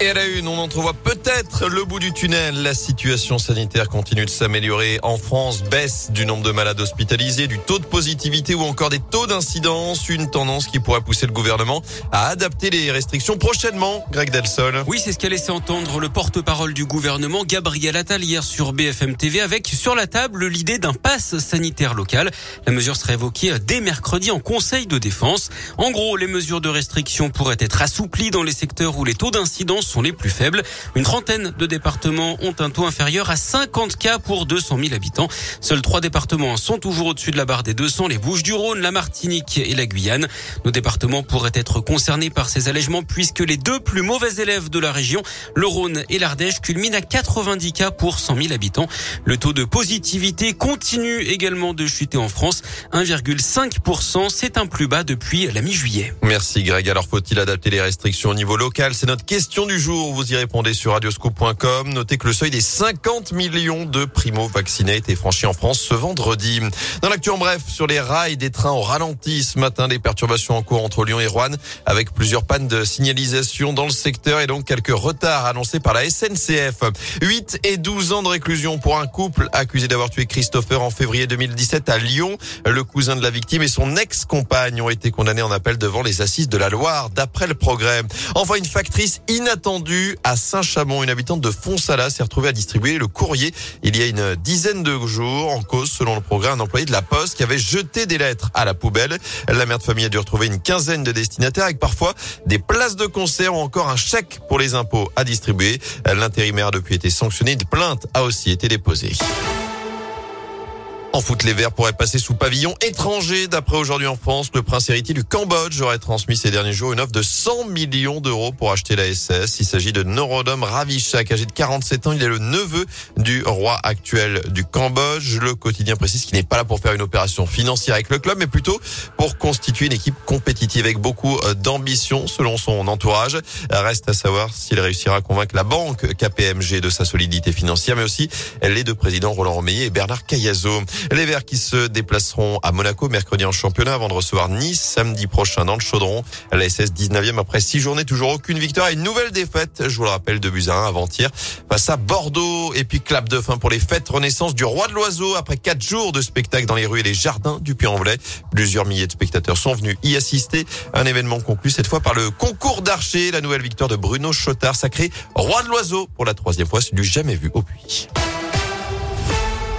Et à la une, on entrevoit peut-être le bout du tunnel. La situation sanitaire continue de s'améliorer. En France, baisse du nombre de malades hospitalisés, du taux de positivité ou encore des taux d'incidence. Une tendance qui pourrait pousser le gouvernement à adapter les restrictions prochainement. Greg Delsol. Oui, c'est ce qu'a laissé entendre le porte-parole du gouvernement, Gabriel Attal, hier sur BFM TV, avec sur la table l'idée d'un pass sanitaire local. La mesure serait évoquée dès mercredi en conseil de défense. En gros, les mesures de restriction pourraient être assouplies dans les secteurs où les taux d'incidence sont les plus faibles. Une trentaine de départements ont un taux inférieur à 50 cas pour 200 000 habitants. Seuls trois départements sont toujours au-dessus de la barre des 200, les Bouches-du-Rhône, la Martinique et la Guyane. Nos départements pourraient être concernés par ces allègements puisque les deux plus mauvais élèves de la région, le Rhône et l'Ardèche, culminent à 90 cas pour 100 000 habitants. Le taux de positivité continue également de chuter en France. 1,5%, c'est un plus bas depuis la mi-juillet. Merci Greg. Alors faut-il adapter les restrictions au niveau local? C'est notre question du jour. Vous y répondez sur radioscope.com. Notez que le seuil des 50 millions de primo-vaccinés a été franchi en France ce vendredi. Dans l'actu en bref, sur les rails des trains au ralenti ce matin, des perturbations en cours entre Lyon et Rouen avec plusieurs pannes de signalisation dans le secteur et donc quelques retards annoncés par la SNCF. 8 et 12 ans de réclusion pour un couple accusé d'avoir tué Christopher en février 2017 à Lyon. Le cousin de la victime et son ex-compagne ont été condamnés en appel devant les assises de la Loire d'après le progrès. Enfin, une factrice inattendue à Saint-Chamond. Une habitante de Fonsala s'est retrouvée à distribuer le courrier il y a une dizaine de jours en cause, selon le progrès, un employé de la Poste qui avait jeté des lettres à la poubelle. La mère de famille a dû retrouver une quinzaine de destinataires avec parfois des places de concert ou encore un chèque pour les impôts à distribuer. L'intérimaire a depuis été sanctionné. Une plainte a aussi été déposée. En foot, les Verts pourraient passer sous pavillon étranger. D'après aujourd'hui en France, le prince héritier du Cambodge aurait transmis ces derniers jours une offre de 100 millions d'euros pour acheter la SS. Il s'agit de Norodom Ravishak, âgé de 47 ans. Il est le neveu du roi actuel du Cambodge. Le quotidien précise qu'il n'est pas là pour faire une opération financière avec le club, mais plutôt pour constituer une équipe compétitive avec beaucoup d'ambition, selon son entourage. Reste à savoir s'il réussira à convaincre la banque KPMG de sa solidité financière, mais aussi les deux présidents Roland Romeillet et Bernard Cayazo. Les Verts qui se déplaceront à Monaco mercredi en championnat avant de recevoir Nice samedi prochain dans le Chaudron. La SS 19e après six journées, toujours aucune victoire et une nouvelle défaite. Je vous le rappelle, de 1 avant-hier face à Bordeaux. Et puis clap de fin pour les fêtes renaissance du Roi de l'Oiseau après quatre jours de spectacle dans les rues et les jardins du Puy-en-Velay. Plusieurs milliers de spectateurs sont venus y assister. Un événement conclu cette fois par le concours d'archer. La nouvelle victoire de Bruno Chotard, sacré Roi de l'Oiseau pour la troisième fois, c'est du jamais vu au Puy.